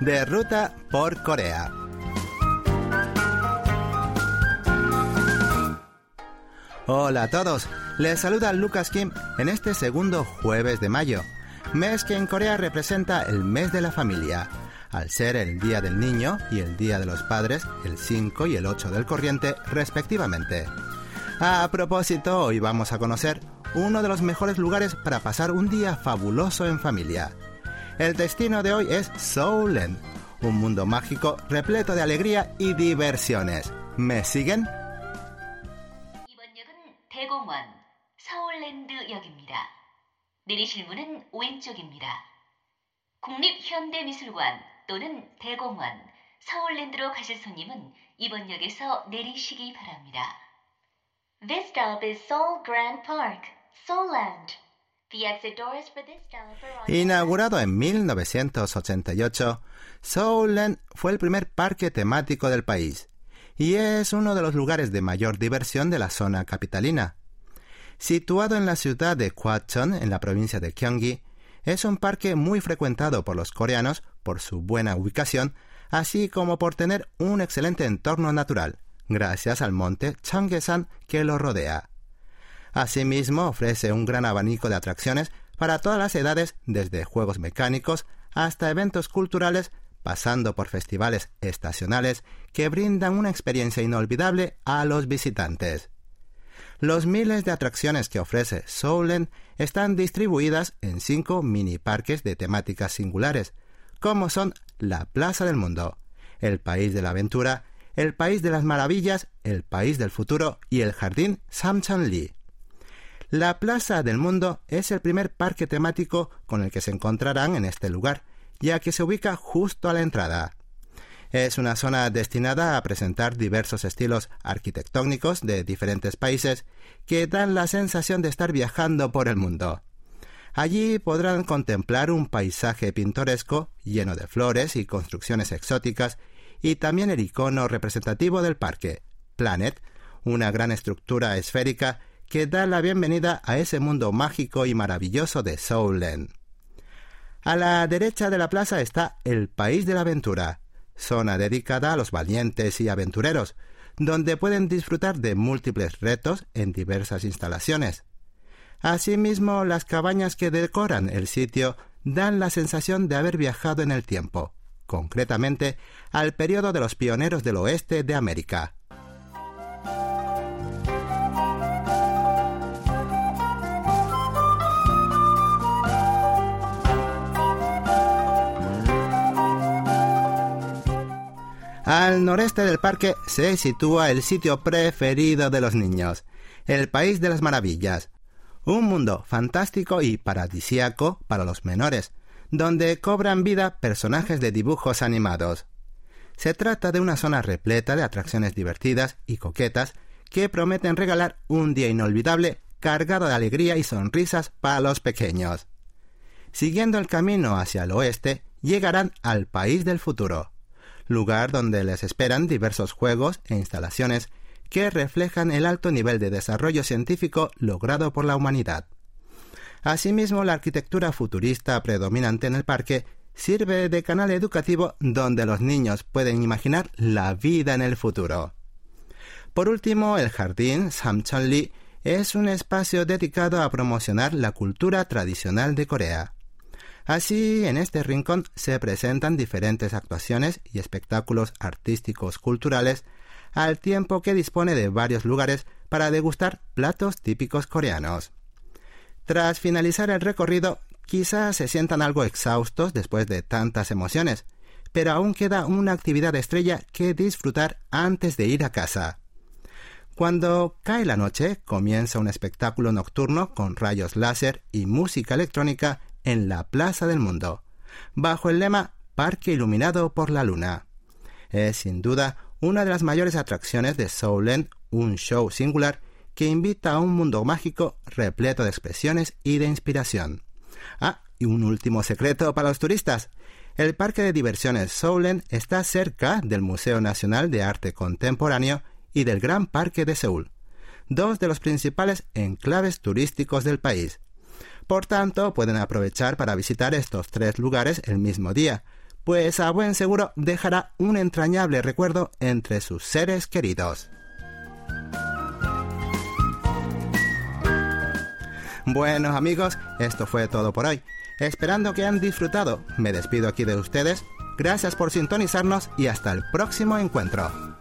de ruta por Corea. Hola a todos, les saluda Lucas Kim en este segundo jueves de mayo, mes que en Corea representa el mes de la familia, al ser el Día del Niño y el Día de los Padres, el 5 y el 8 del corriente, respectivamente. A propósito, hoy vamos a conocer uno de los mejores lugares para pasar un día fabuloso en familia. El destino de hoy es Seoulland, un mundo mágico repleto de alegría y diversiones. ¿Me siguen? 내리실 문은 왼쪽입니다. 국립현대미술관 또는 대공원 서울랜드로 가실 손님은 이번 역에서 내리시기 바랍니다. This stop is Seoul Grand Park, Seoulland. The Inaugurado en 1988, Seoulland fue el primer parque temático del país y es uno de los lugares de mayor diversión de la zona capitalina. Situado en la ciudad de Gwacheon, en la provincia de Gyeonggi, es un parque muy frecuentado por los coreanos por su buena ubicación, así como por tener un excelente entorno natural, gracias al monte Cheonggyesan que lo rodea. Asimismo, ofrece un gran abanico de atracciones para todas las edades, desde juegos mecánicos hasta eventos culturales, pasando por festivales estacionales que brindan una experiencia inolvidable a los visitantes. Los miles de atracciones que ofrece Seoulland están distribuidas en cinco mini parques de temáticas singulares, como son la Plaza del Mundo, el País de la Aventura, el País de las Maravillas, el País del Futuro y el Jardín Samchanli. La Plaza del Mundo es el primer parque temático con el que se encontrarán en este lugar, ya que se ubica justo a la entrada. Es una zona destinada a presentar diversos estilos arquitectónicos de diferentes países que dan la sensación de estar viajando por el mundo. Allí podrán contemplar un paisaje pintoresco lleno de flores y construcciones exóticas y también el icono representativo del parque, Planet, una gran estructura esférica que da la bienvenida a ese mundo mágico y maravilloso de Seoulland. A la derecha de la plaza está el País de la Aventura, zona dedicada a los valientes y aventureros, donde pueden disfrutar de múltiples retos en diversas instalaciones. Asimismo, las cabañas que decoran el sitio dan la sensación de haber viajado en el tiempo, concretamente al periodo de los pioneros del oeste de América. Al noreste del parque se sitúa el sitio preferido de los niños, el País de las Maravillas, un mundo fantástico y paradisíaco para los menores, donde cobran vida personajes de dibujos animados. Se trata de una zona repleta de atracciones divertidas y coquetas que prometen regalar un día inolvidable cargado de alegría y sonrisas para los pequeños. Siguiendo el camino hacia el oeste, llegarán al país del futuro, lugar donde les esperan diversos juegos e instalaciones que reflejan el alto nivel de desarrollo científico logrado por la humanidad. Asimismo, la arquitectura futurista predominante en el parque sirve de canal educativo donde los niños pueden imaginar la vida en el futuro. Por último, el jardín Samcheonli es un espacio dedicado a promocionar la cultura tradicional de Corea. Así, en este rincón se presentan diferentes actuaciones y espectáculos artísticos culturales, al tiempo que dispone de varios lugares para degustar platos típicos coreanos. Tras finalizar el recorrido, quizás se sientan algo exhaustos después de tantas emociones, pero aún queda una actividad estrella que disfrutar antes de ir a casa. Cuando cae la noche, comienza un espectáculo nocturno con rayos láser y música electrónica en la Plaza del Mundo, bajo el lema Parque iluminado por la luna. Es sin duda una de las mayores atracciones de Seoulland, un show singular que invita a un mundo mágico repleto de expresiones y de inspiración. Ah, y un último secreto para los turistas. El parque de diversiones Seoulland está cerca del Museo Nacional de Arte Contemporáneo y del Gran Parque de Seúl, dos de los principales enclaves turísticos del país. Por tanto, pueden aprovechar para visitar estos tres lugares el mismo día, pues a buen seguro dejará un entrañable recuerdo entre sus seres queridos. Bueno amigos, esto fue todo por hoy. Esperando que han disfrutado, me despido aquí de ustedes. Gracias por sintonizarnos y hasta el próximo encuentro.